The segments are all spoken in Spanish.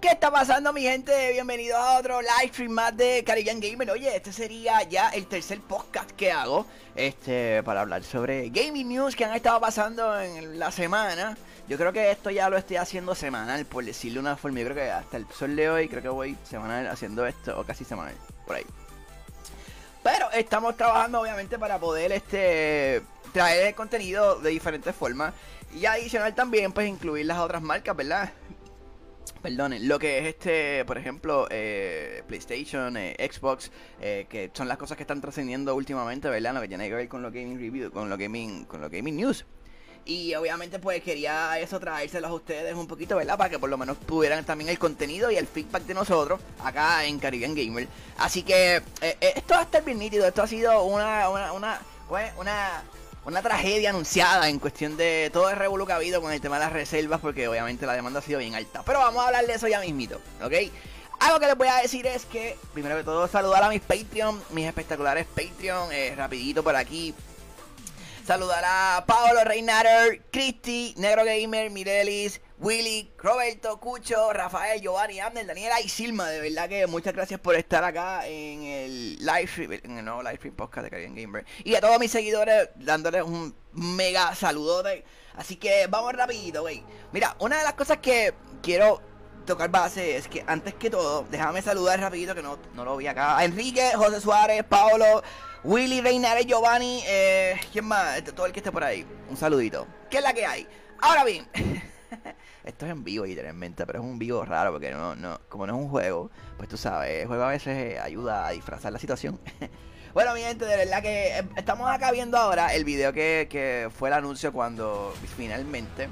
¿Qué está pasando mi gente? Bienvenidos a otro live stream más de Caribbean Gamer. Oye, este sería ya el tercer podcast que hago Este, para hablar sobre gaming news que han estado pasando en la semana. Yo creo que esto ya lo estoy haciendo semanal, por decirlo de una forma. Yo creo que hasta el sol de hoy creo que voy semanal haciendo esto, o casi semanal, por ahí. Pero estamos trabajando obviamente para poder este traer el contenido de diferentes formas. Y adicional también pues incluir las otras marcas, ¿verdad? Perdonen, lo que es este, por ejemplo, eh, PlayStation, eh, Xbox, eh, que son las cosas que están trascendiendo últimamente, ¿verdad? Lo que tiene que ver con lo gaming review, con lo gaming, con lo gaming news. Y obviamente pues quería eso traérselos a ustedes un poquito, ¿verdad? Para que por lo menos tuvieran también el contenido y el feedback de nosotros acá en Caribbean Gamer. Así que esto va a estar bien nítido, esto ha sido una, una, una, una, una tragedia anunciada en cuestión de todo el revuelo que ha habido con el tema de las reservas, porque obviamente la demanda ha sido bien alta. Pero vamos a hablar de eso ya mismito, ¿ok? Algo que les voy a decir es que, primero que todo, saludar a mis Patreon, mis espectaculares Patreon, eh, rapidito por aquí. Saludar a Paolo Reinader, Cristi, Negro Gamer, Mirelis, Willy, Roberto, Cucho, Rafael, Giovanni, Abner, Daniela y Silma. De verdad que muchas gracias por estar acá en el live stream, en el nuevo live stream podcast de Caribbean Gamer. Y a todos mis seguidores dándoles un mega saludote. Así que vamos rapidito, güey. Mira, una de las cosas que quiero tocar base es que antes que todo, déjame saludar rapidito que no, no lo vi acá. A Enrique, José Suárez, Paolo, Willy, Reinares, Giovanni, eh, ¿quién más? Este, Todo el que esté por ahí. Un saludito. ¿Qué es la que hay? Ahora bien, esto es en vivo literalmente, pero es un vivo raro porque no, no, como no es un juego, pues tú sabes, el juego a veces eh, ayuda a disfrazar la situación. Bueno, mi gente, de verdad que eh, estamos acá viendo ahora el video que fue el anuncio cuando finalmente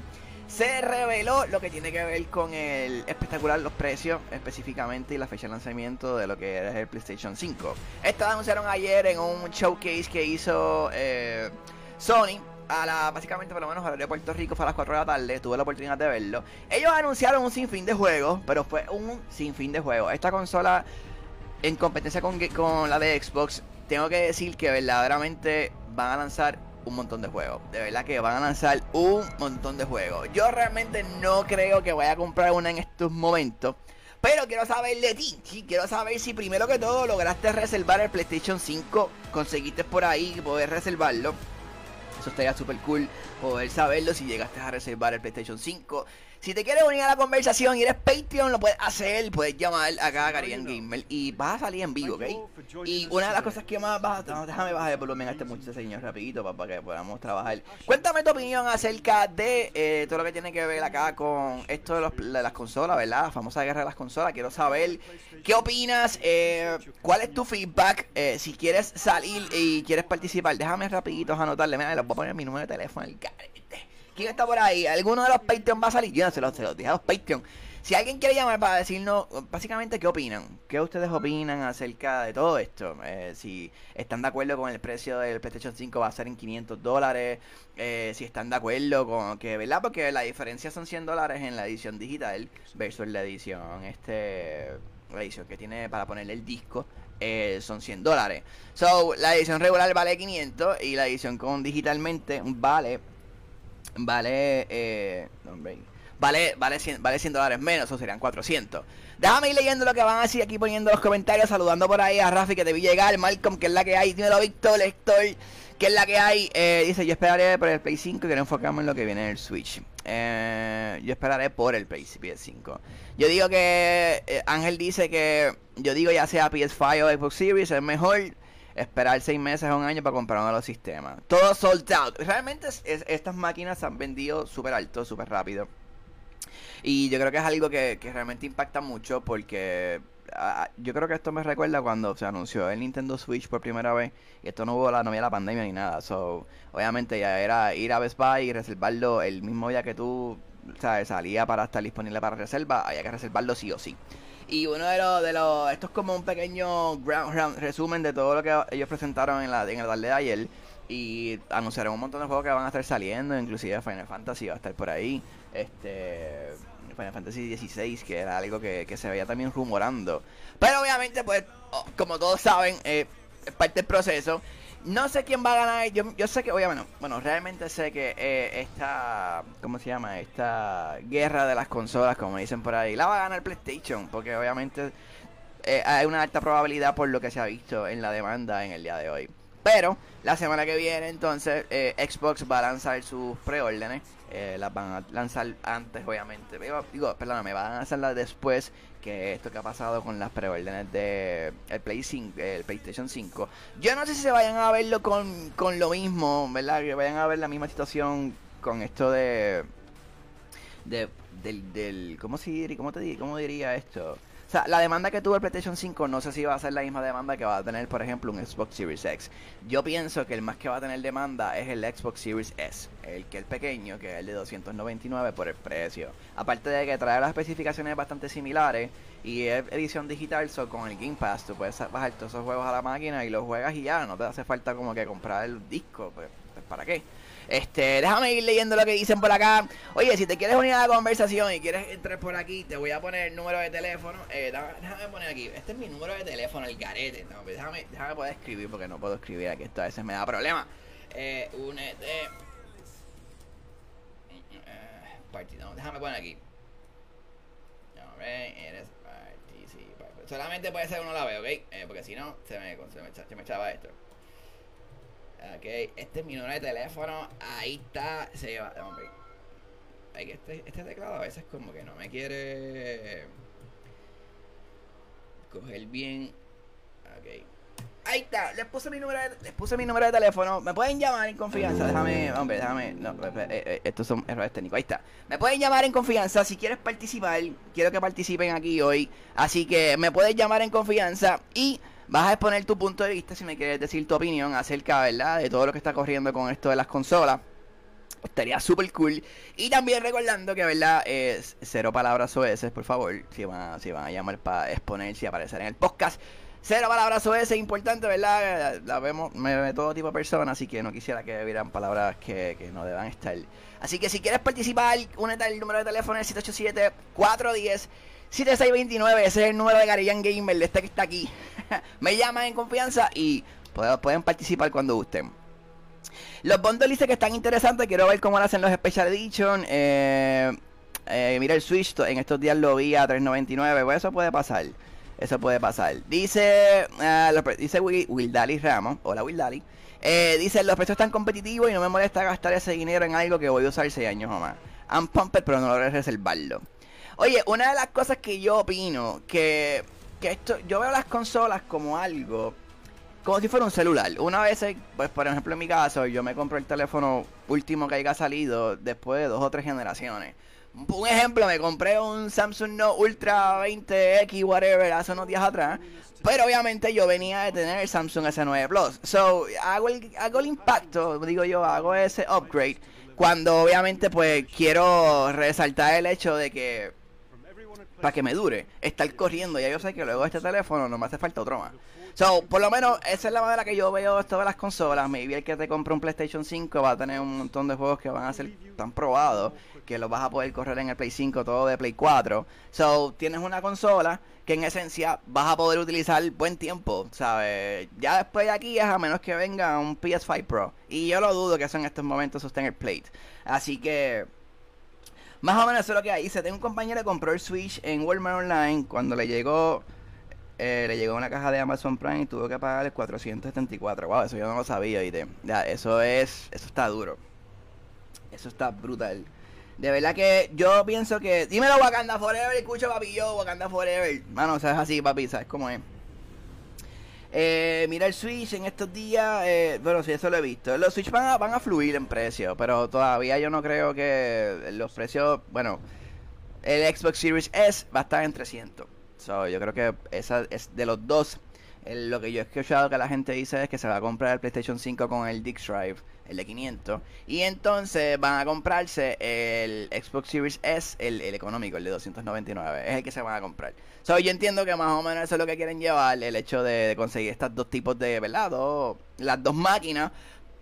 se reveló lo que tiene que ver con el espectacular los precios específicamente y la fecha de lanzamiento de lo que era el PlayStation 5. Esto lo anunciaron ayer en un showcase que hizo eh, Sony. A la, básicamente por lo menos la de Puerto Rico fue a las 4 de la tarde, tuve la oportunidad de verlo. Ellos anunciaron un sinfín de juegos, pero fue un sinfín de juegos. Esta consola en competencia con, con la de Xbox, tengo que decir que verdaderamente van a lanzar un montón de juegos. De verdad que van a lanzar un montón de juegos. Yo realmente no creo que vaya a comprar una en estos momentos. Pero quiero saber de ti. Sí, quiero saber si primero que todo lograste reservar el PlayStation 5. Conseguiste por ahí poder reservarlo. Eso estaría súper cool poder saberlo si llegaste a reservar el PlayStation 5. Si te quieres unir a la conversación y eres Patreon, lo puedes hacer. Puedes llamar acá a Carian Gamer y vas a salir en vivo, ¿ok? Y una de las cosas que más vas a... Déjame bajar el volumen a este muchacho señor rapidito para, que podamos trabajar. Cuéntame tu opinión acerca de eh, todo lo que tiene que ver acá con esto de, las consolas, ¿verdad? La famosa guerra de las consolas. Quiero saber qué opinas, eh, cuál es tu feedback, eh, si quieres salir y quieres participar. Déjame rapidito anotarle. Mira, les voy a poner mi número de teléfono, el carete. ¿Quién está por ahí? ¿Alguno de los Patreon va a salir? Yo no se los, se los dije a los Patreon. Si alguien quiere llamar para decirnos básicamente qué opinan, qué ustedes opinan acerca de todo esto, eh, si están de acuerdo con el precio del PlayStation 5 va a ser en 500 dólares, eh, si están de acuerdo con que, ¿verdad? Porque la diferencia son 100 dólares en la edición digital versus la edición, este, la edición que tiene para ponerle el disco. Eh, son 100 dólares. So, la edición regular vale 500 y la edición con digitalmente vale vale eh, vale vale 100, vale 100 dólares menos, o serían 400. Déjame ir leyendo lo que van a decir aquí poniendo los comentarios, saludando por ahí a Rafi que te vi llegar, Malcolm que es la que hay, dímelo Víctor, Héctor, que es la que hay. Eh, dice, yo esperaré por el Play 5 y quiero enfocarme en lo que viene en el Switch. Eh, yo esperaré por el Play 5. Yo digo que eh, Ángel dice que yo digo ya sea PS5 o Xbox Series es mejor esperar seis meses o un año para comprar uno de los sistemas. Todo sold out. Realmente es, es, estas máquinas se han vendido súper alto, súper rápido. Y yo creo que es algo que, que realmente impacta mucho porque uh, yo creo que esto me recuerda cuando se anunció el Nintendo Switch por primera vez y esto no hubo la, no había la pandemia ni nada. So, obviamente ya era ir a Best Buy y reservarlo el mismo día que tú ¿sabes? salía para estar disponible para reserva, había que reservarlo sí o sí. Y uno de los, de los, esto es como un pequeño ground, resumen de todo lo que ellos presentaron en, la, en el tarde de ayer. Y anunciaron un montón de juegos que van a estar saliendo, inclusive Final Fantasy va a estar por ahí. Este Final Fantasy XVI, que era algo que, que se veía también rumorando. Pero obviamente, pues, oh, como todos saben, eh, es parte del proceso. No sé quién va a ganar. Yo, yo sé que, obviamente, bueno, realmente sé que eh, esta, ¿cómo se llama? Esta guerra de las consolas, como dicen por ahí, la va a ganar PlayStation, porque obviamente eh, hay una alta probabilidad por lo que se ha visto en la demanda en el día de hoy. Pero la semana que viene, entonces, eh, Xbox va a lanzar sus preórdenes. Las van a lanzar antes, obviamente. Digo, perdóname, van a lanzarlas después que esto que ha pasado con las preórdenes de el, Play 5, el PlayStation 5. Yo no sé si se vayan a verlo con, con lo mismo, ¿verdad? Que vayan a ver la misma situación con esto de. de del, del ¿cómo, se, cómo, te, ¿Cómo diría esto? O sea, la demanda que tuvo el PlayStation 5 no sé si va a ser la misma demanda que va a tener, por ejemplo, un Xbox Series X. Yo pienso que el más que va a tener demanda es el Xbox Series S, el que es pequeño, que es el de 299 por el precio. Aparte de que trae las especificaciones bastante similares y es edición digital, so con el Game Pass tú puedes bajar todos esos juegos a la máquina y los juegas y ya, no te hace falta como que comprar el disco, pues, ¿para qué? Este, déjame ir leyendo lo que dicen por acá. Oye, si te quieres unir a la conversación y quieres entrar por aquí, te voy a poner el número de teléfono. Eh, déjame poner aquí. Este es mi número de teléfono, el garete. No, pues déjame, déjame poder escribir porque no puedo escribir aquí. Esto a veces me da problema. Eh, únete. Eh, no, déjame poner aquí. Eres Solamente puede ser uno la vez, ¿ok? Porque si no, se me, se me echaba esto. Ok, este es mi número de teléfono. Ahí está. Se lleva. Hombre. Este, este teclado a veces como que no me quiere coger bien. Ok. Ahí está, les puse mi número de, les puse mi número de teléfono. Me pueden llamar en confianza. Déjame, hombre, déjame. No, eh, eh, eh, estos son errores técnicos. Ahí está. Me pueden llamar en confianza. Si quieres participar, quiero que participen aquí hoy. Así que me puedes llamar en confianza y vas a exponer tu punto de vista si me quieres decir tu opinión acerca, ¿verdad? De todo lo que está corriendo con esto de las consolas. Estaría súper cool. Y también recordando que, ¿verdad? Cero palabras OS, por favor. Si van, si van a llamar para exponer, si aparecer en el podcast. Cero palabras OS, importante, ¿verdad? La vemos, me ve todo tipo de personas, así que no quisiera que vieran palabras que, que no deban estar. Así que si quieres participar, únete al número de teléfono el 787 410 7629, ese es el número de Garillan Gamer, de este que está aquí. Me llaman en confianza y pueden participar cuando gusten. Los bundles dice que están interesantes, quiero ver cómo lo hacen los Special Edition. Eh, eh, mira el Switch, en estos días lo vi a 3.99, pues eso puede pasar. Eso puede pasar. Dice, uh, dice Will, Dali Ramos, hola Will Dali. Eh, dice, los precios están competitivos y no me molesta gastar ese dinero en algo que voy a usar 6 años o más. I'm pumped, pero no logré reservarlo. Oye, una de las cosas que yo opino, que, que esto, yo veo las consolas como algo, como si fuera un celular. Una vez, pues por ejemplo en mi caso, yo me compro el teléfono último que haya salido después de dos o tres generaciones. Un ejemplo, me compré un Samsung Note Ultra 20X, whatever, hace unos días atrás. Pero obviamente yo venía de tener el Samsung S9 Plus. So, hago el, hago el impacto, digo yo, hago ese upgrade. Cuando obviamente pues quiero resaltar el hecho de que para que me dure, estar corriendo, ya yo sé que luego de este teléfono no me hace falta otro más. So, por lo menos esa es la manera que yo veo todas las consolas. Maybe el que te compre un PlayStation 5 va a tener un montón de juegos que van a ser tan probados que los vas a poder correr en el Play 5, todo de Play 4. So, tienes una consola que en esencia vas a poder utilizar buen tiempo, ¿sabes? Ya después de aquí es a menos que venga un PS5 Pro. Y yo lo dudo que eso en estos momentos sostén el Plate. Así que más o menos eso es lo que. Se tengo un compañero que compró el Switch en Walmart Online cuando le llegó eh, le llegó una caja de Amazon Prime y tuvo que pagar el 474. Wow, eso yo no lo sabía, ¿viste? Ya, eso es, eso está duro. Eso está brutal. De verdad que yo pienso que. Dímelo, Wakanda Forever, escucho papi yo, Wakanda Forever. Mano, o sea, es así, papi, ¿sabes cómo es? Eh, mira el Switch en estos días, eh, bueno, sí, eso lo he visto. Los Switch van a, van a fluir en precio, pero todavía yo no creo que los precios, bueno, el Xbox Series S va a estar en 300 yo creo que esa es de los dos. Lo que yo he escuchado que la gente dice es que se va a comprar el PlayStation 5 con el Disk Drive, el de 500. Y entonces van a comprarse el Xbox Series S, el, económico, el de 299. Es el que se van a comprar. So, yo entiendo que más o menos eso es lo que quieren llevar, el hecho de, conseguir estos dos tipos de, ¿verdad? las dos máquinas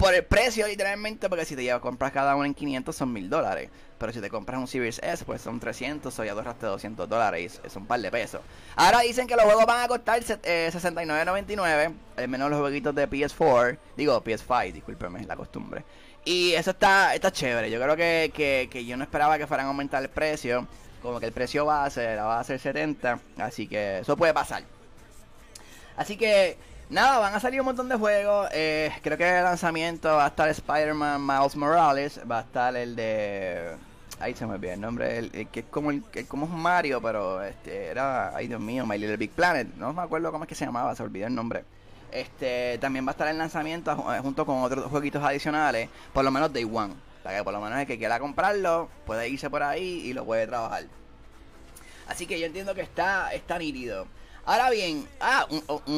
por el precio literalmente, porque si te llevas compras cada uno en 500 son mil dólares. Pero si te compras un Series S, pues son 300 o ya ahorraste 200 dólares. Es un par de pesos. Ahora dicen que los juegos van a costar eh, 69.99. Al menos los jueguitos de PS4. Digo, PS5, discúlpeme, la costumbre. Y eso está, está chévere. Yo creo que, que, que yo no esperaba que fueran a aumentar el precio. Como que el precio base va a ser 70. Así que eso puede pasar. Así que Nada, van a salir un montón de juegos. Eh, creo que el lanzamiento va a estar Spider-Man Miles Morales. Va a estar el de. Ahí se me olvidó el nombre. El, que es como el, que como es Mario, pero este era. Ay, Dios mío, My Little Big Planet. No me acuerdo cómo es que se llamaba, se olvidó el nombre. Este También va a estar el lanzamiento eh, junto con otros jueguitos adicionales. Por lo menos Day One. Para que por lo menos el que quiera comprarlo puede irse por ahí y lo puede trabajar. Así que yo entiendo que está, está nítido. Ahora bien, ah,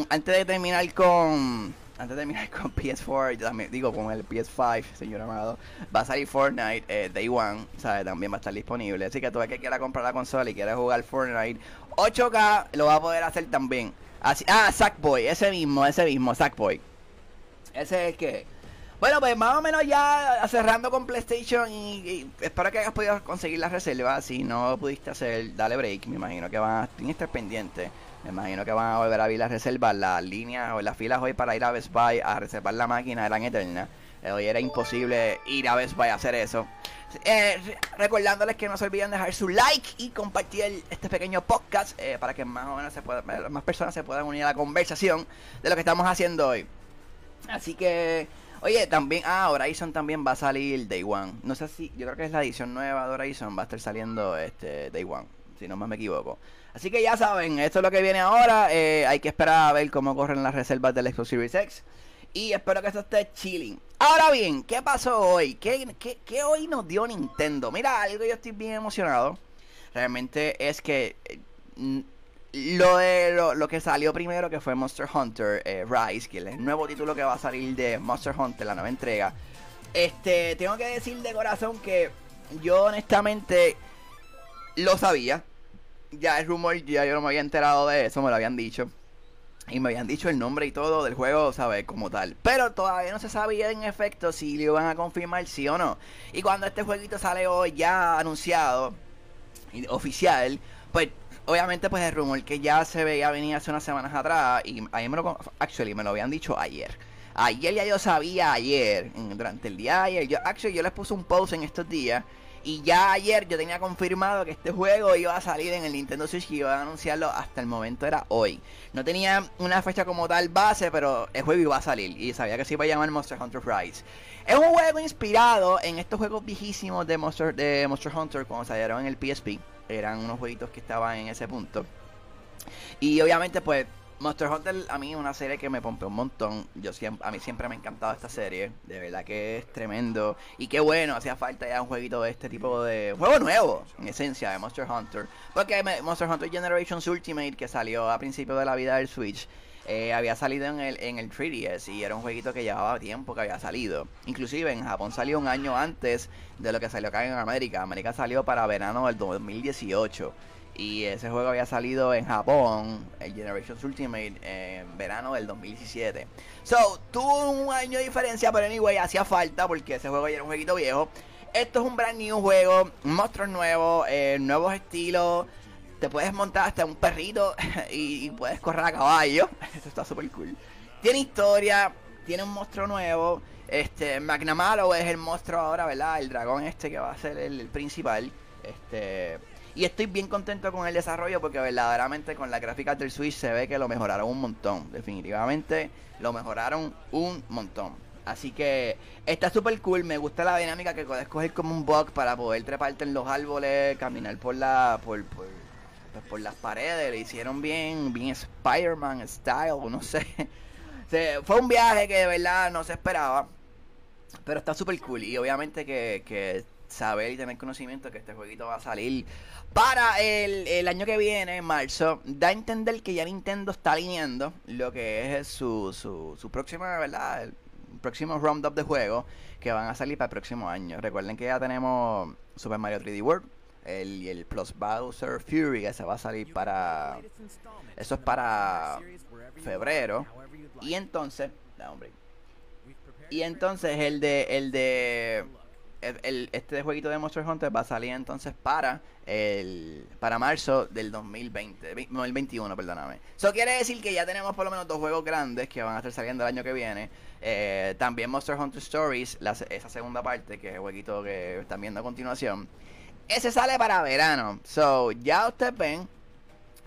antes de terminar con. Antes de terminar con PS4, también digo con el PS5, señor amado, va a salir Fortnite eh, Day One, ¿sabes? También va a estar disponible. Así que todo el que quiera comprar la consola y quiera jugar Fortnite 8K, lo va a poder hacer también. Así, ah, Sackboy, ese mismo, ese mismo, Sackboy. Ese es el que. Bueno, pues más o menos ya cerrando con PlayStation y, espero que hayas podido conseguir la reserva. Si no pudiste hacer, dale break, me imagino que van a estar pendientes. Me imagino que van a volver a abrir las reservas. Las líneas o las filas hoy para ir a Best Buy a reservar la máquina eran eternas. Eh, hoy era imposible ir a Best Buy a hacer eso. Eh, recordándoles que no se olviden dejar su like y compartir este pequeño podcast eh, para que más o menos se pueda, más personas se puedan unir a la conversación de lo que estamos haciendo hoy. Así que, oye, también, ah, Horizon también va a salir Day One. No sé si, yo creo que es la edición nueva de Horizon, va a estar saliendo este Day One, si no me equivoco. Así que ya saben, esto es lo que viene ahora. Eh, hay que esperar a ver cómo corren las reservas del Xbox Series X. Y espero que esto esté chilling. Ahora bien, ¿qué pasó hoy? ¿Qué, qué, hoy nos dio Nintendo? Mira, algo yo estoy bien emocionado. Realmente es que eh, lo de lo, que salió primero, que fue Monster Hunter eh, Rise, que es el nuevo título que va a salir de Monster Hunter, la nueva entrega. Este, tengo que decir de corazón que yo honestamente lo sabía ya el rumor, ya yo no me había enterado de eso, me lo habían dicho. Y me habían dicho el nombre y todo del juego, ¿sabes? Como tal. Pero todavía no se sabía en efecto si lo iban a confirmar sí o no. Y cuando este jueguito sale hoy ya anunciado, oficial, pues obviamente pues el rumor que ya se veía venir hace unas semanas atrás. Y ahí me lo, actually, me lo habían dicho ayer. Ayer ya yo sabía ayer, durante el día de ayer. Yo, actually, yo les puse un post en estos días Y ya ayer yo tenía confirmado que este juego iba a salir en el Nintendo Switch y iba a anunciarlo hasta el momento era hoy. No tenía una fecha como tal base, pero el juego iba a salir y sabía que se iba a llamar Monster Hunter Rise. Es un juego inspirado en estos juegos viejísimos de Monster, de Monster Hunter cuando salieron en el PSP. Eran unos jueguitos que estaban en ese punto. Y obviamente pues Monster Hunter a mí es una serie que me pompeó un montón. Yo siempre, a mí siempre me ha encantado esta serie. De verdad que es tremendo. Y qué bueno, hacía falta ya un jueguito de este tipo de... Juego nuevo, en esencia, de Monster Hunter. Porque Monster Hunter Generations Ultimate, que salió a principio de la vida del Switch, eh, había salido en el, en el 3DS y era un jueguito que llevaba tiempo que había salido. Inclusive en Japón salió un año antes de lo que salió acá en América. América salió para verano del 2018. Y ese juego había salido en Japón, el Generations Ultimate, en verano del 2017. So, tuvo un año de diferencia, pero anyway, hacía falta porque ese juego ya era un jueguito viejo. Esto es un brand new juego, monstruos nuevos, eh, nuevos estilos. Te puedes montar hasta un perrito y, puedes correr a caballo. Esto está súper cool. Tiene historia, tiene un monstruo nuevo. Este, McNamara es el monstruo ahora, ¿verdad? El dragón este que va a ser el, principal. Este y estoy bien contento con el desarrollo porque verdaderamente con la gráfica del Switch se ve que lo mejoraron un montón. Definitivamente lo mejoraron un montón. Así que está súper cool. Me gusta la dinámica que puedes coger como un bug para poder treparte en los árboles, caminar por la por, por, pues, por las paredes. Le hicieron bien, bien Spider-Man style, no sé. fue un viaje que de verdad no se esperaba. Pero está súper cool. Y obviamente que, saber y tener conocimiento que este jueguito va a salir para el, año que viene, en marzo, da a entender que ya Nintendo está alineando lo que es su, su, su próxima, ¿verdad? El próximo roundup de juegos que van a salir para el próximo año. Recuerden que ya tenemos Super Mario 3D World, el, el Plus Bowser Fury que se va a salir para... Eso es para febrero. Y entonces... hombre. Y entonces el de... El de el, este jueguito de Monster Hunter va a salir entonces para el para marzo del 2020, 2021, perdóname. Eso quiere decir que ya tenemos por lo menos dos juegos grandes que van a estar saliendo el año que viene. Eh, también Monster Hunter Stories, esa segunda parte, que es el jueguito que están viendo a continuación. Ese sale para verano. So, ya ustedes ven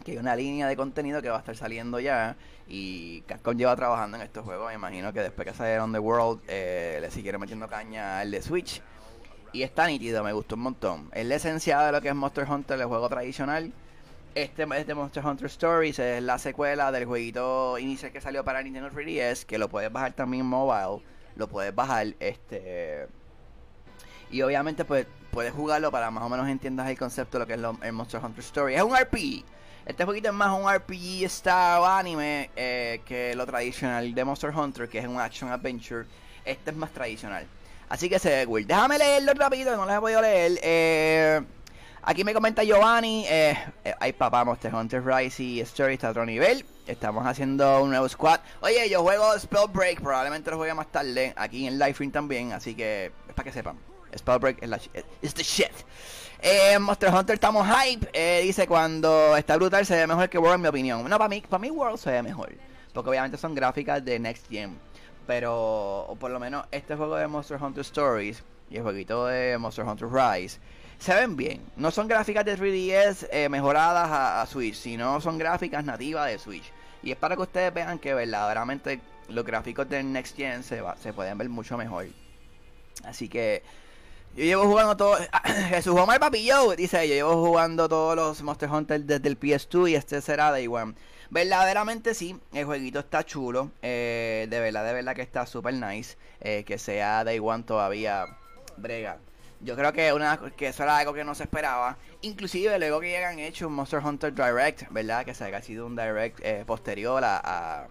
que hay una línea de contenido que va a estar saliendo ya. Y Capcom lleva trabajando en estos juegos. Me imagino que después que salieron The World, eh, le siguieron metiendo caña al de Switch. Y está nítido, me gustó un montón. Es la esencia de lo que es Monster Hunter, el juego tradicional. Este es de Monster Hunter Stories, es la secuela del jueguito inicial que salió para Nintendo 3DS, que lo puedes bajar también en mobile. Lo puedes bajar, este. Y obviamente, pues puedes jugarlo para más o menos entiendas el concepto de lo que es el Monster Hunter Story. Es un RPG. Este jueguito es más un RPG style anime eh, que lo tradicional de Monster Hunter, que es un action adventure. Este es más tradicional. Así que se ve cool. Déjame leerlo rápido, no lo he podido leer. Eh, aquí me comenta Giovanni. Eh, eh, ay, papá, Monster Hunter Rise y Story está a otro nivel. Estamos haciendo un nuevo squad. Oye, yo juego Spellbreak. Probablemente lo juegue más tarde. Aquí en Live Stream también. Así que es para que sepan. Spellbreak es la es the shit. Eh, Monster Hunter estamos hype. Eh, dice cuando está brutal se ve mejor que World en mi opinión. No, para mí, para mí World se ve mejor. Porque obviamente son gráficas de Next Gen pero por lo menos este juego de Monster Hunter Stories y el jueguito de Monster Hunter Rise se ven bien. No son gráficas de 3DS eh, mejoradas a, Switch, sino son gráficas nativas de Switch. Y es para que ustedes vean que verdaderamente los gráficos del Next Gen se, se pueden ver mucho mejor. Así que yo llevo jugando todo. Jesús Omar Papillo dice: Yo llevo jugando todos los Monster Hunter desde el PS2 y este será de igual. Verdaderamente sí, el jueguito está chulo. Eh, de verdad, de verdad que está super nice. Eh, que sea Day One todavía brega. Yo creo que una que eso era algo que no se esperaba. Inclusive luego que hayan hecho un Monster Hunter Direct, ¿verdad? Que se haya sido un Direct eh, posterior a, a,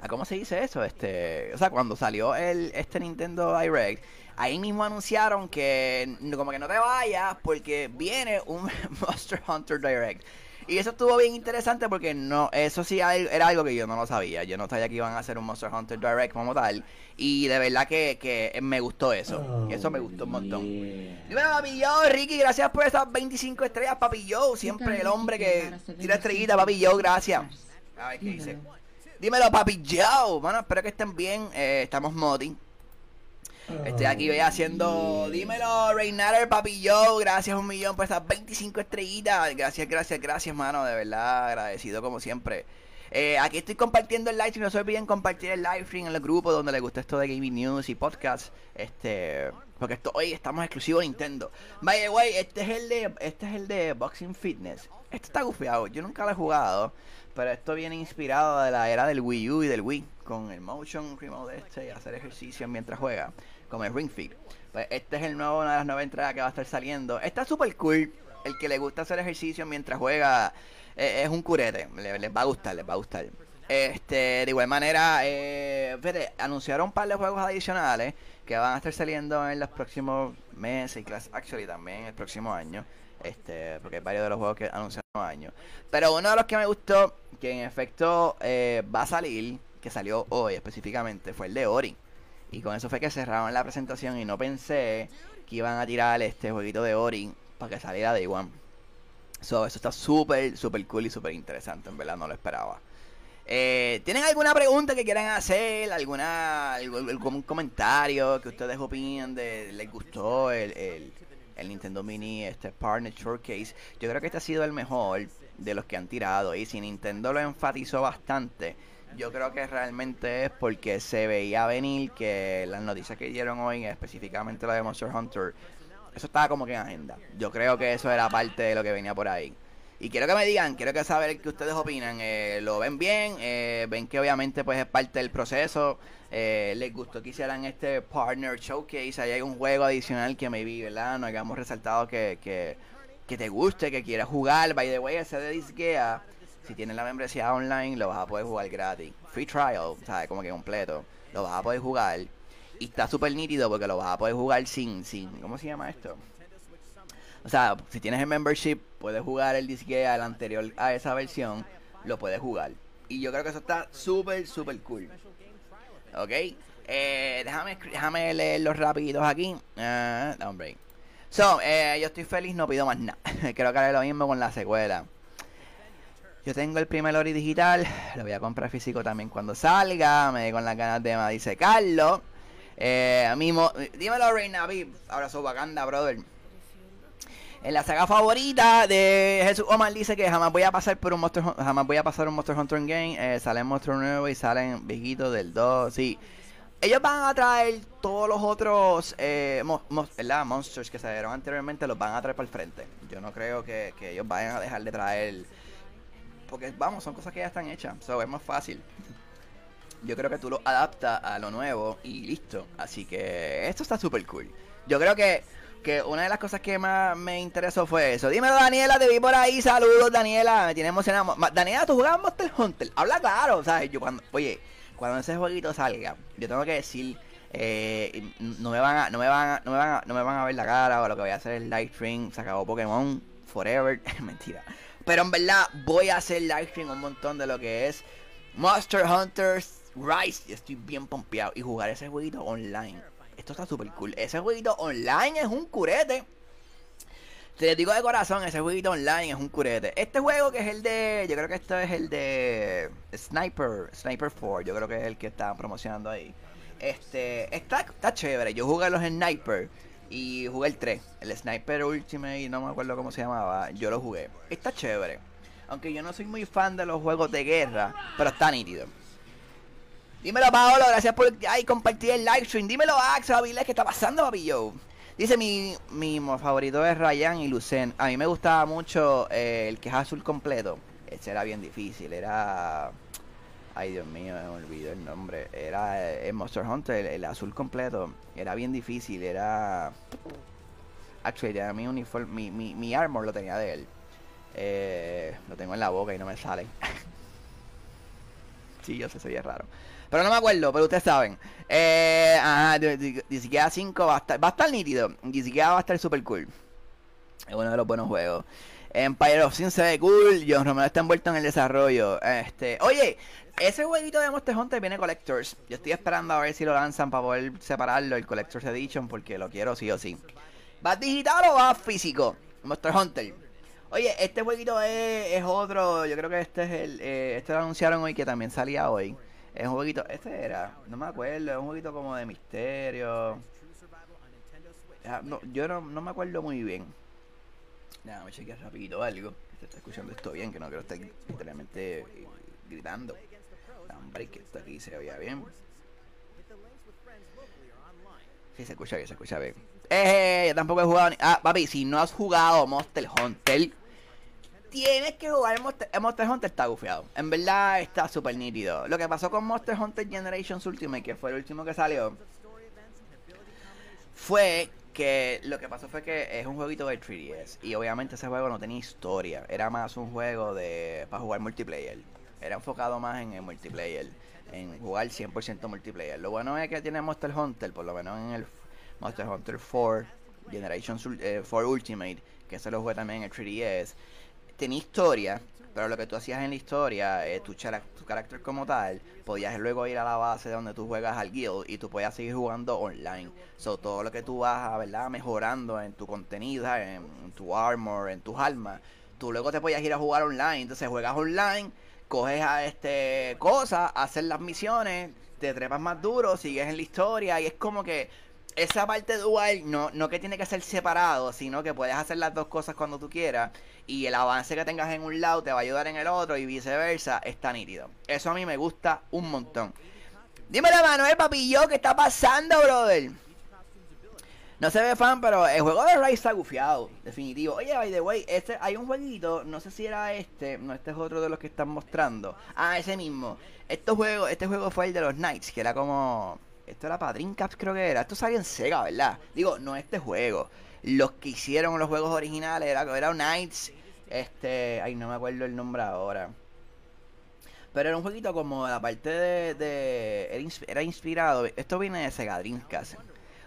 a, ¿Cómo se dice eso? Este, o sea, cuando salió el este Nintendo Direct, ahí mismo anunciaron que como que no te vayas porque viene un Monster Hunter Direct. Y eso estuvo bien interesante porque no, eso sí era algo que yo no lo sabía. Yo no sabía que iban a hacer un Monster Hunter Direct como tal. Y de verdad que, que me gustó eso. Oh, eso me gustó un montón. Dímelo, Papi Joe, Ricky, gracias por esas 25 estrellas, Papi Joe. Siempre el hombre que tira estrellita, Papi Joe, gracias. A ver qué dice. Dímelo, Papi Joe. Bueno, espero que estén bien. Eh, estamos modding. Estoy aquí voy haciendo. Dímelo, Reinader, papi Joe. Gracias un millón por estas 25 estrellitas. Gracias, gracias, gracias, mano. De verdad, agradecido como siempre. Eh, aquí estoy compartiendo el live stream. No se olviden compartir el live stream en el grupo donde les gusta esto de gaming news y podcast. Este. Porque esto, hoy estamos exclusivos Nintendo. By the way, este es el de. Este es el de Boxing Fitness. Este está gufiado. Yo nunca lo he jugado. Pero esto viene inspirado de la era del Wii U y del Wii. Con el motion remote este y hacer ejercicio mientras juega. Como el Ring Fit. Pues este es el nuevo, una de las nuevas entradas que va a estar saliendo. Está súper cool. El que le gusta hacer ejercicio mientras juega eh, es un curete. Le- Les, va a gustar, les va a gustar. Este, de igual manera, eh, anunciaron un par de juegos adicionales que van a estar saliendo en los próximos meses y class actually también el próximo año. Este, porque hay varios de los juegos que anunciaron años. Pero uno de los que me gustó, que en efecto eh, va a salir, que salió hoy específicamente, fue el de Ori. Y con eso fue que cerraron la presentación y no pensé que iban a tirar este jueguito de Ori para que saliera de One. So, eso está súper, súper cool y súper interesante, en verdad no lo esperaba. Eh, ¿Tienen alguna pregunta que quieran hacer? ¿Alguna, algún, comentario que ustedes opinan de les gustó el, el, el Nintendo Mini este Partner Showcase? Yo creo que este ha sido el mejor de los que han tirado y si Nintendo lo enfatizó bastante, yo creo que realmente es porque se veía venir que las noticias que dieron hoy, específicamente la de Monster Hunter, eso estaba como que en agenda. Yo creo que eso era parte de lo que venía por ahí. Y quiero que me digan, quiero que saber qué ustedes opinan. Eh, ¿Lo ven bien? Eh, ¿Ven que obviamente pues es parte del proceso? Eh, ¿Les gustó que hicieran este Partner Showcase? Ahí hay un juego adicional que maybe, ¿verdad? No hayamos resaltado que, que, que te guste, que quieras jugar. By the way, ese de Disgaea, si tienes la membresía online, lo vas a poder jugar gratis. Free trial, ¿sabes? Como que completo. Lo vas a poder jugar. Y está súper nítido porque lo vas a poder jugar sin, sin, ¿cómo se llama esto? O sea, si tienes el membership, puedes jugar el Disgaea, el anterior a esa versión, lo puedes jugar. Y yo creo que eso está súper, súper cool. ¿Ok? Eh, déjame, déjame leerlos rapiditos aquí. Break. So, eh, yo estoy feliz, no pido más nada. creo que haré lo mismo con la secuela. Yo tengo el primer Ori digital, lo voy a comprar físico también cuando salga. Me con las ganas de más, dice Carlos. Eh, mismo, dímelo, Reina Viv. Abrazo Wakanda, brother. En la saga favorita de Jesús Omar dice que jamás voy a pasar por un Monster jamás voy a pasar un Monster Hunter Game. Eh, salen monstruos nuevos y salen viejitos del 2. Sí. Ellos van a traer todos los otros eh, mo- que salieron anteriormente, los van a traer para el frente. Yo no creo que, que ellos vayan a dejar de traer. Porque vamos, son cosas que ya están hechas. So, es más fácil. Yo creo que tú lo adaptas a lo nuevo y listo. Así que esto está súper cool. Yo creo que, que una de las cosas que más me interesó fue eso. Dímelo, Daniela, te vi por ahí. Saludos, Daniela. Me tiene emocionado. Daniela, tú jugabas Monster Hunter. Habla claro, ¿sabes? Yo cuando, oye, cuando ese jueguito salga, yo tengo que decir. eh, no me van a, no me van a, no me van a, no me van a ver la cara o lo que voy a hacer es live stream. Se acabó Pokémon Forever. Mentira. Pero en verdad voy a hacer live stream un montón de lo que es Monster Hunters Rise. Y estoy bien pompeado. Y jugar ese jueguito online. Esto está súper cool. Ese jueguito online es un curete. Te digo de corazón, ese jueguito online es un curete. Este juego que es el de. Yo creo que este es el de. Sniper. Sniper 4. Yo creo que es el que estaban promocionando ahí. Este. Está, está chévere. Yo jugué los Sniper. Y jugué el 3. El Sniper Ultimate. No me acuerdo cómo se llamaba. Yo lo jugué. Está chévere. Aunque yo no soy muy fan de los juegos de guerra. Pero está nítido. Dímelo, Paolo, gracias por ay, compartir el live stream. Dímelo, Axel Avilés, ¿qué está pasando, papi yo? Dice mi, mi favorito es Ryan y Lucen. A mí me gustaba mucho eh, el que es azul completo. Ese era bien difícil, era... Ay, Dios mío, me olvidó el nombre. Era eh, el Monster Hunter, el, azul completo. Era bien difícil, era... Actually, mi uniforme, mi, mi, mi armor lo tenía de él. Eh, lo tengo en la boca y no me sale. sí, yo sé, sería raro. Pero no me acuerdo, pero ustedes saben. Eh, ajá, Disquea 5 va a estar, va a estar nítido. Disquea va a estar super cool. Es uno de los buenos juegos. Empire of Sin se ve cool. John Romero está envuelto en el desarrollo. Este, oye, ese jueguito de Monster Hunter viene Collectors. Yo estoy esperando a ver si lo lanzan para poder separarlo, el Collector's Edition, porque lo quiero sí o sí. ¿Va digital o va físico? Monster Hunter. Oye, este jueguito es, otro. Yo creo que este es el. eh, este lo anunciaron hoy que también salía hoy. Es un jueguito, este era, no me acuerdo, es un jueguito como de misterio. Ah, no, yo no, no me acuerdo muy bien. Déjame chequear rapidito algo. Se está escuchando esto bien, que no quiero estar literalmente eh, gritando. Hombre, que esto aquí se oía bien. Sí, se escucha bien, se escucha bien. Eh, yo tampoco he jugado ni... Ah, papi, si no has jugado Monster Hunter, tienes que jugar Monster, Monster Hunter está gufiado. En verdad está súper nítido. Lo que pasó con Monster Hunter Generations Ultimate, que fue el último que salió, fue que lo que pasó fue que es un jueguito de 3DS y obviamente ese juego no tenía historia, era más un juego de para jugar multiplayer. Era enfocado más en el multiplayer, en jugar 100% multiplayer. Lo bueno es que tiene Monster Hunter, por lo menos en el Monster Hunter 4 Generation 4 eh, Ultimate, que se lo jugué también en el 3DS. Tenía historia, pero lo que tú hacías en la historia, eh, tu, tu carácter como tal, podías luego ir a la base donde tú juegas al guild y tú podías seguir jugando online. So, todo lo que tú vas, ¿verdad? Mejorando en tu contenido, en, tu armor, en tus armas, tú luego te podías ir a jugar online. Entonces juegas online, coges a este cosa, haces las misiones, te trepas más duro, sigues en la historia y es como que esa parte dual no, no que tiene que ser separado, sino que puedes hacer las dos cosas cuando tú quieras y el avance que tengas en un lado te va a ayudar en el otro y viceversa, está nítido. Eso a mí me gusta un montón. Dime la mano, eh, papillo, ¿qué está pasando, brother? No se ve fan, pero el juego de Rise está gufiado, definitivo. Oye, by the way, este, hay un jueguito, no sé si era este, no, este es otro de los que están mostrando. Ah, ese mismo. Este juego, este juego fue el de los Knights, que era como esto era para Dreamcast, creo que era. Esto salió en Sega, ¿verdad? Digo, no este juego. Los que hicieron los juegos originales era, era Knights. Este. Ay, no me acuerdo el nombre ahora. Pero era un jueguito como la parte de. era, inspirado. Esto viene de Sega Dreamcast.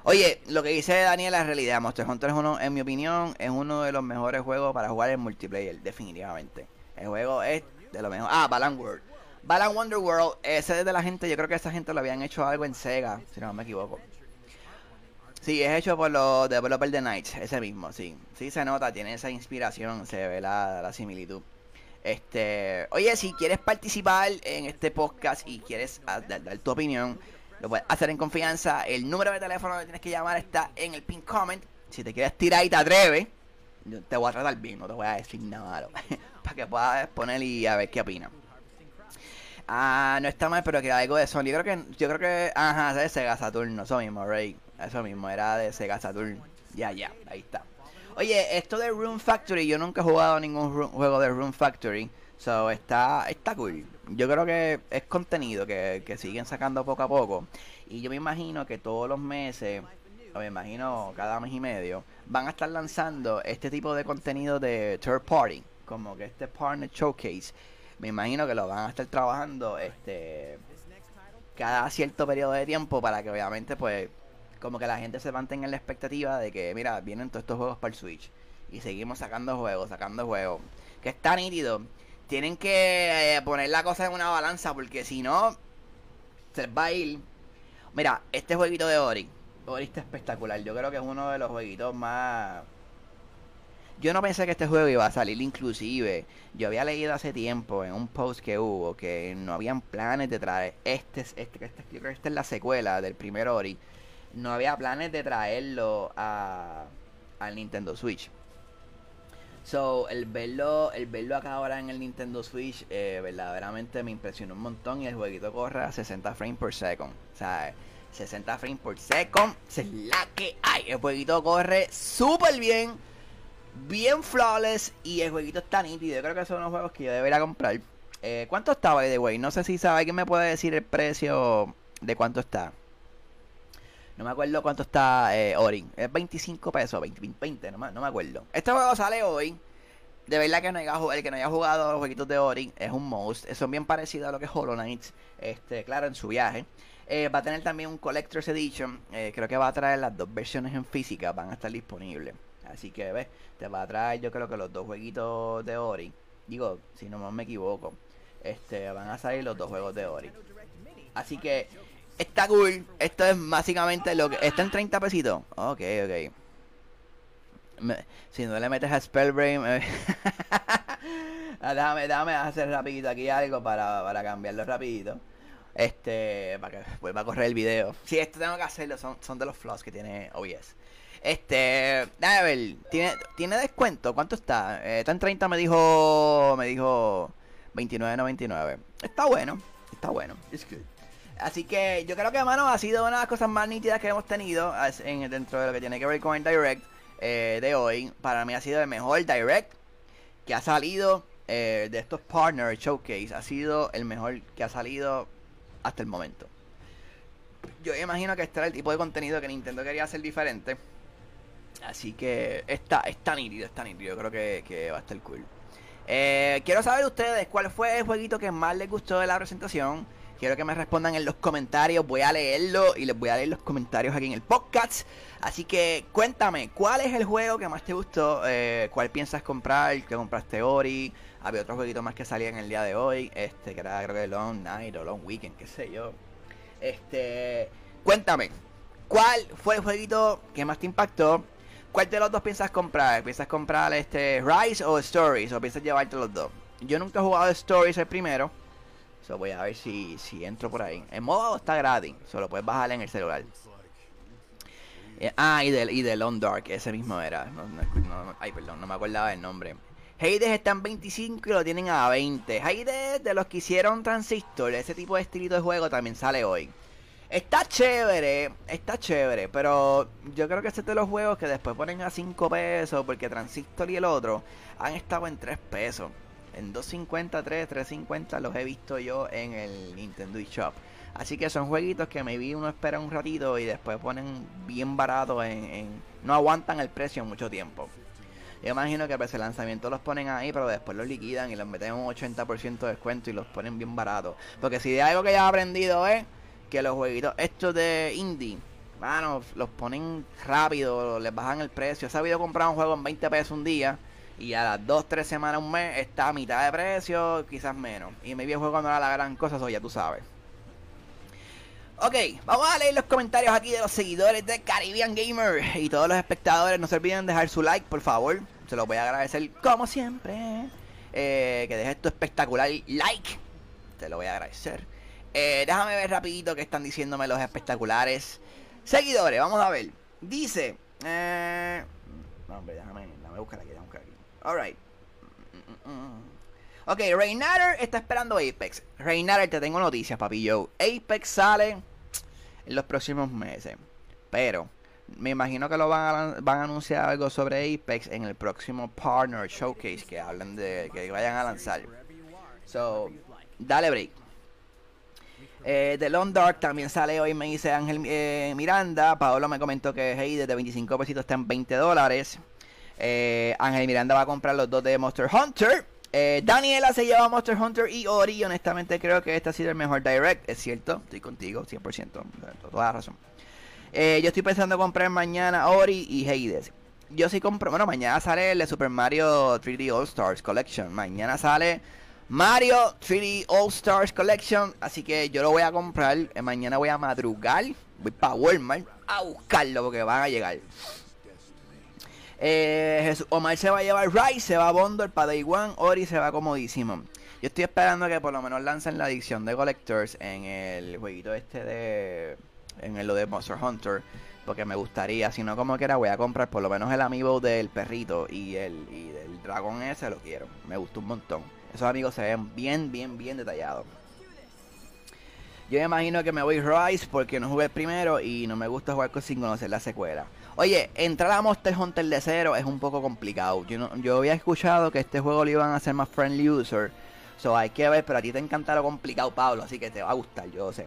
Oye, lo que dice Daniel es realidad. Monster Hunter es uno, en mi opinión, es uno de los mejores juegos para jugar en multiplayer, definitivamente. El juego es de lo mejor. Ah, Balan World. Balan Wonderworld, ese es de la gente, yo creo que esa gente lo habían hecho algo en Sega, si no me equivoco. Sí, es hecho por los developers de Knights, ese mismo, sí. Sí se nota, tiene esa inspiración, se ve la, similitud. Este, oye, si quieres participar en este podcast y quieres dar, tu opinión, lo puedes hacer en confianza. El número de teléfono que tienes que llamar está en el pin comment. Si te quieres tirar y te atreves, te voy a tratar bien, no te voy a decir nada para que puedas poner y a ver qué opinas. Ah, no está mal, pero que algo de Sony. Yo creo que, yo creo que, ajá, de Sega Saturn, eso mismo, Ray. Eso mismo, era de Sega Saturn. Ya, ya, ahí está. Oye, esto de Room Factory, yo nunca he jugado ningún juego de Room Factory. So, está, está cool. Yo creo que es contenido que, que siguen sacando poco a poco. Y yo me imagino que todos los meses, o me imagino cada mes y medio, van a estar lanzando este tipo de contenido de third party. Como que este partner showcase me imagino que lo van a estar trabajando este cada cierto periodo de tiempo para que obviamente pues como que la gente se mantenga en la expectativa de que mira vienen todos estos juegos para el Switch y seguimos sacando juegos sacando juegos que está nítido tienen que eh, poner la cosa en una balanza porque si no se va a ir mira este jueguito de Ori Ori está espectacular yo creo que es uno de los jueguitos más yo no pensé que este juego iba a salir inclusive. Yo había leído hace tiempo en un post que hubo que no habían planes de traer este, este, este creo que esta es la secuela del primer Ori. No había planes de traerlo a al Nintendo Switch. So, el verlo, el verlo acá ahora en el Nintendo Switch, eh, verdaderamente me impresionó un montón y el jueguito corre a 60 frames por second. O sea, 60 frames por second, es la que hay. El jueguito corre súper bien bien flawless y el jueguito está nítido. Yo creo que son unos juegos que yo debería comprar. Eh, ¿Cuánto está, by the way? No sé si sabe alguien me puede decir el precio de cuánto está. No me acuerdo cuánto está eh, Ori. Es 25 pesos, 20, 20 no, me, acuerdo. Este juego sale hoy. De verdad que no haya, el que no haya jugado los jueguitos de Ori es un most. Son bien parecidos a lo que es Hollow Knight. Este, claro, en su viaje. Eh, va a tener también un Collector's Edition. Eh, creo que va a traer las dos versiones en física. Van a estar disponibles. Así que, ves, te va a traer yo creo que los dos jueguitos de Ori. Digo, si no me equivoco. Este, van a salir los dos juegos de Ori. Así que, está cool. Esto es básicamente lo que... Está en 30 pesitos. Ok, ok. si no le metes a Spellbrain... déjame, déjame hacer rapidito aquí algo para, para cambiarlo rapidito. Este, para que vuelva a correr el video. Sí, esto tengo que hacerlo, son, son de los flaws que tiene OBS. Este, a ver, ¿tiene, ¿tiene descuento? ¿Cuánto está? Eh, está en 30, me dijo, me dijo 29.99. Está bueno, está bueno. It's good. Así que yo creo que, mano, ha sido una de las cosas más nítidas que hemos tenido en, dentro de lo que tiene que ver con el Direct eh, de hoy. Para mí ha sido el mejor Direct que ha salido eh, de estos Partner Showcase. Ha sido el mejor que ha salido hasta el momento. Yo imagino que este era el tipo de contenido que Nintendo quería hacer diferente. Así que está, está nítido, está nítido. Yo creo que, que va a estar cool. Eh, quiero saber de ustedes cuál fue el jueguito que más les gustó de la presentación. Quiero que me respondan en los comentarios. Voy a leerlo y les voy a leer los comentarios aquí en el podcast. Así que cuéntame, ¿cuál es el juego que más te gustó? Eh, ¿Cuál piensas comprar? ¿Qué compraste Ori? Había otro jueguito más que salía en el día de hoy. Este, que era creo que Long Night o Long Weekend, qué sé yo. Este, cuéntame, ¿cuál fue el jueguito que más te impactó? ¿Cuál de los dos piensas comprar? ¿Piensas comprar este Rise o Stories? ¿O piensas llevarte los dos? Yo nunca he jugado Stories el primero. So voy a ver si, si entro por ahí. En modo está gratis. Solo puedes bajar en el celular. Eh, ah, y de, y de Long Dark, ese mismo era. Ay, perdón, no me acordaba del nombre. Hades está en 25 y lo tienen a 20. Hades de los que hicieron Transistor, ese tipo de estilito de juego también sale hoy. Está chévere, está chévere, pero yo creo que este es de los juegos que después ponen a 5 pesos porque Transistor y el otro han estado en 3 pesos. En 2.50, 3, 3.50 los he visto yo en el Nintendo eShop. Así que son jueguitos que me vi uno espera un ratito y después ponen bien barato en, no aguantan el precio mucho tiempo. Yo imagino que para ese lanzamiento los ponen ahí, pero después los liquidan y los meten un 80% de descuento y los ponen bien baratos. Porque si de algo que ya he aprendido es que los jueguitos estos de indie, mano, los ponen rápido, les bajan el precio. He sabido comprar un juego en 20 pesos un día y a las 2, 3 semanas, un mes, está a mitad de precio, quizás menos. Y mi viejo juego no era la gran cosa, eso ya tú sabes. Ok, vamos a leer los comentarios aquí de los seguidores de Caribbean Gamer y todos los espectadores. No se olviden dejar su like, por favor. Se los voy a agradecer como siempre. Eh, que dejes tu espectacular like. Te lo voy a agradecer. Eh, déjame ver rapidito que están diciéndome los espectaculares seguidores. Vamos a ver. Dice... Eh, no, hombre, déjame, déjame buscar aquí, déjame buscar aquí. Alright. Ok, Reinader está esperando Apex. Reinader, te tengo noticias, papi yo. Apex sale en los próximos meses. Pero me imagino que lo van a, van a anunciar algo sobre Apex en el próximo Partner Showcase que hablan de que vayan a lanzar. So, dale break. Eh, The Long Dark también sale hoy, me dice Ángel eh, Miranda. Paolo me comentó que Hades de 25 pesitos está en 20 dólares. Eh, Ángel Miranda va a comprar los dos de Monster Hunter. Eh, Daniela se lleva Monster Hunter y Ori. Honestamente creo que este ha sido el mejor direct. Es cierto, estoy contigo, 100%. Toda la razón. Eh, yo estoy pensando comprar mañana Ori y Hades. Yo sí compro, bueno, mañana sale el de Super Mario 3D All Stars Collection. Mañana sale Mario 3D All Stars Collection. Así que yo lo voy a comprar. Eh, mañana voy a madrugar. Voy para Walmart a buscarlo porque van a llegar. Eh, Omar se va a llevar Rise, se va a Bondor para Day One, Ori se va comodísimo. Yo estoy esperando que por lo menos lancen la edición de Collectors en el jueguito este de. En el lo de Monster Hunter. Porque me gustaría, si no como quiera, voy a comprar por lo menos el amiibo del perrito y el y del dragón ese lo quiero. Me gustó un montón. Esos amigos se ven bien, bien, bien detallados. Yo me imagino que me voy Rise porque no jugué el primero y no me gusta jugar sin conocer la secuela. Oye, entrar a Monster Hunter de cero es un poco complicado. Yo, había escuchado que este juego lo iban a hacer más friendly user. So hay que ver, pero a ti te encanta lo complicado, Pablo, así que te va a gustar, yo sé.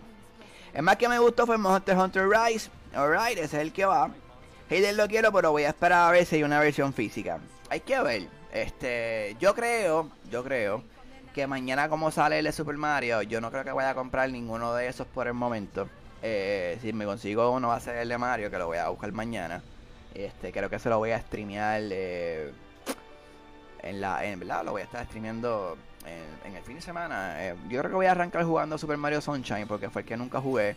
El más que me gustó fue Monster Hunter Rise. Alright, ese es el que va. Hayden lo quiero, pero voy a esperar a ver si hay una versión física. Hay que ver. Este, yo creo, yo creo que mañana como sale el Super Mario, yo no creo que vaya a comprar ninguno de esos por el momento. Eh, si me consigo uno va a ser el de Mario, que lo voy a buscar mañana. Este, creo que se lo voy a streamear eh, en la, en verdad, lo voy a estar streameando en, el fin de semana. Eh, yo creo que voy a arrancar jugando Super Mario Sunshine porque fue el que nunca jugué.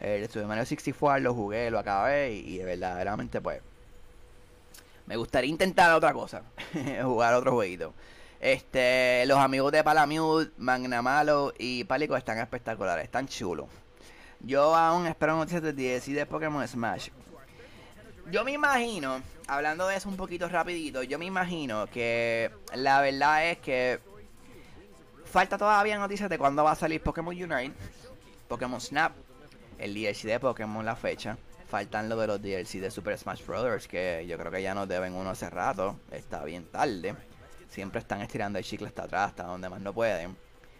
El Super Mario 64 lo jugué, lo acabé y, y de verdad, verdaderamente pues me gustaría intentar otra cosa, jugar otro jueguito. Este, los amigos de Palamute, Magnamalo y Pálico están espectaculares, están chulos. Yo aún espero noticias de DLC de Pokémon Smash. Yo me imagino, hablando de eso un poquito rapidito, yo me imagino que la verdad es que falta todavía noticias de cuándo va a salir Pokémon Unite, Pokémon Snap, el DLC de Pokémon, la fecha. Faltan lo de los DLC de Super Smash Bros. que yo creo que ya nos deben uno hace rato. Está bien tarde. Siempre están estirando el chicle hasta atrás, hasta donde más no pueden.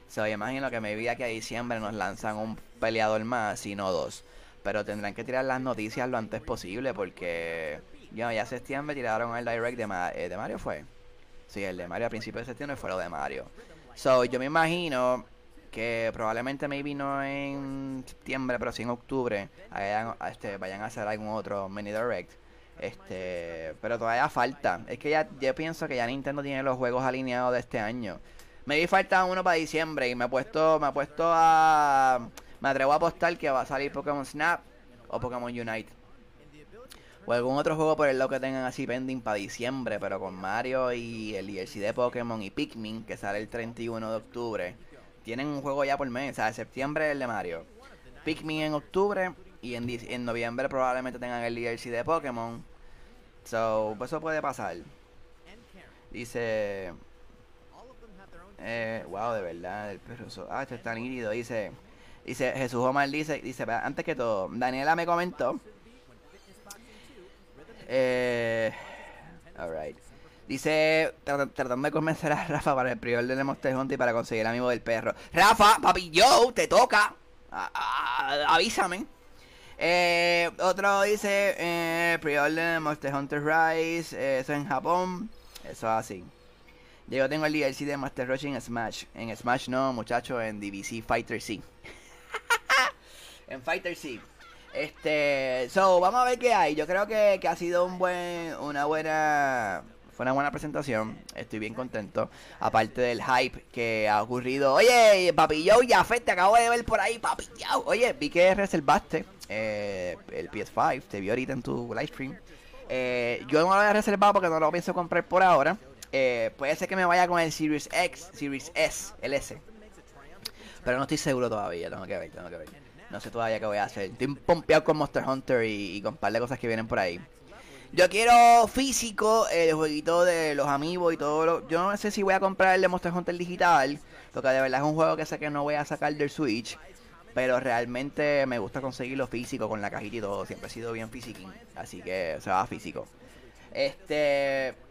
Se so, imagino que me vi que a diciembre nos lanzan un peleador más y no dos. Pero tendrán que tirar las noticias lo antes posible porque ya, ya septiembre tiraron el direct de, eh, de Mario fue. Sí, el de Mario a principios de septiembre fue lo de Mario. So, yo me imagino que probablemente maybe no en septiembre, pero sí en octubre, este, vayan a hacer algún otro mini direct. Este, pero todavía falta. Es que ya yo pienso que ya Nintendo tiene los juegos alineados de este año. Me di falta uno para diciembre y me he puesto, me he puesto a me atrevo a apostar que va a salir Pokémon Snap o Pokémon Unite. O algún otro juego por el lado que tengan así pending para diciembre, pero con Mario y el DLC de Pokémon y Pikmin, que sale el 31 de octubre. Tienen un juego ya por mes, o sea, de septiembre el de Mario. Pikmin en octubre y en, en noviembre probablemente tengan el DLC de Pokémon. So, pues eso puede pasar. Dice... Eh, wow, de verdad, el perro... Ah, esto está nítido. Dice... Dice Jesús Omar dice, antes que todo, Daniela me comentó. Eh, alright. Dice, tratando de convencer a Rafa para el prior de Monster Hunter y para conseguir el amigo del perro. Rafa, papi, yo, te toca. avísame. Eh, otro dice, eh, prior de Monster Hunter Rise, eh, eso en Japón. Eso así. Yo tengo el DLC de Master Rush en Smash. En Smash no, muchachos, en DVC Fighter sí en Fighter sí. Este, so, vamos a ver qué hay. Yo creo que, que ha sido un buen, una buena, fue una buena presentación. Estoy bien contento. Aparte del hype que ha ocurrido. Oye, Papi Joe, ya te acabo de ver por ahí, Papi Oye, vi que reservaste eh, el PS5. Te vi ahorita en tu live stream. Eh, yo no lo había reservado porque no lo pienso comprar por ahora. Eh, puede ser que me vaya con el Series X, Series S, el S. Pero no estoy seguro todavía, tengo que ver, tengo que ver. No sé todavía qué voy a hacer. Estoy pompeado con Monster Hunter y, con un par de cosas que vienen por ahí. Yo quiero físico, el jueguito de los amigos y todo lo... Yo no sé si voy a comprar el de Monster Hunter digital, porque de verdad es un juego que sé que no voy a sacar del Switch. Pero realmente me gusta conseguirlo físico con la cajita y todo. Siempre he sido bien físico. Así que se va físico. Este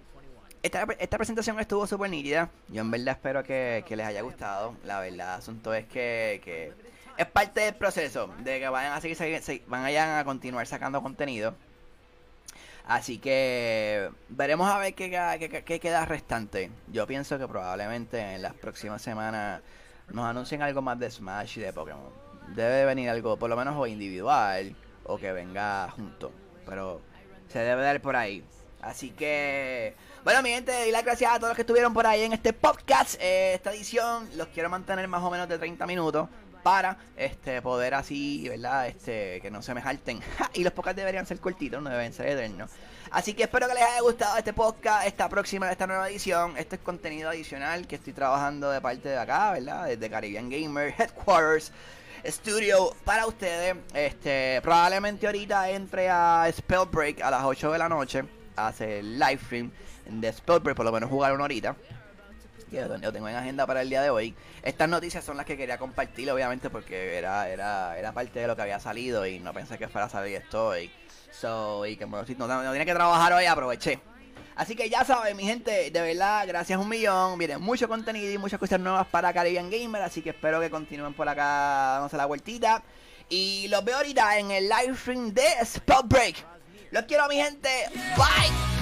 esta, presentación estuvo súper nítida. Yo en verdad espero que, les haya gustado. La verdad, el asunto es que, es parte del proceso de que vayan a seguir, van a continuar sacando contenido. Así que veremos a ver qué, qué, queda restante. Yo pienso que probablemente en las próximas semanas nos anuncien algo más de Smash y de Pokémon. Debe venir algo, por lo menos o individual, o que venga junto. Pero se debe dar por ahí. Así que bueno, mi gente, y las gracias a todos los que estuvieron por ahí en este podcast. Eh, esta edición los quiero mantener más o menos de 30 minutos para este poder así, ¿verdad? Este, que no se me jalten. y los podcasts deberían ser cortitos, no deben ser eternos. Así que espero que les haya gustado este podcast, esta próxima, esta nueva edición. Este es contenido adicional que estoy trabajando de parte de acá, ¿verdad? Desde Caribbean Gamer Headquarters Studio para ustedes. Este, probablemente ahorita entre a Spellbreak a las 8 de la noche a hacer live stream de Spellbreak, por lo menos jugar una horita. Que yo tengo en agenda para el día de hoy. Estas noticias son las que quería compartir, obviamente, porque era, era, era parte de lo que había salido y no pensé que fuera a salir esto. Y, so, y que no, no, tenía que trabajar hoy, aproveché. Así que ya saben, mi gente, de verdad, gracias un millón. Miren, mucho contenido y muchas cosas nuevas para Caribbean Gamer. Así que espero que continúen por acá dándose la vueltita. Y los veo ahorita en el live stream de Spellbreak. Los quiero, mi gente. Bye.